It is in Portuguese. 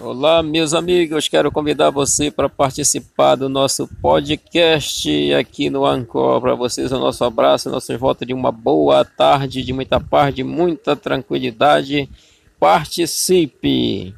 Olá, meus amigos, quero convidar você para participar do nosso podcast aqui no Ancor. Para vocês, o nosso abraço, nosso voto de uma boa tarde, de muita paz, de muita tranquilidade. Participe!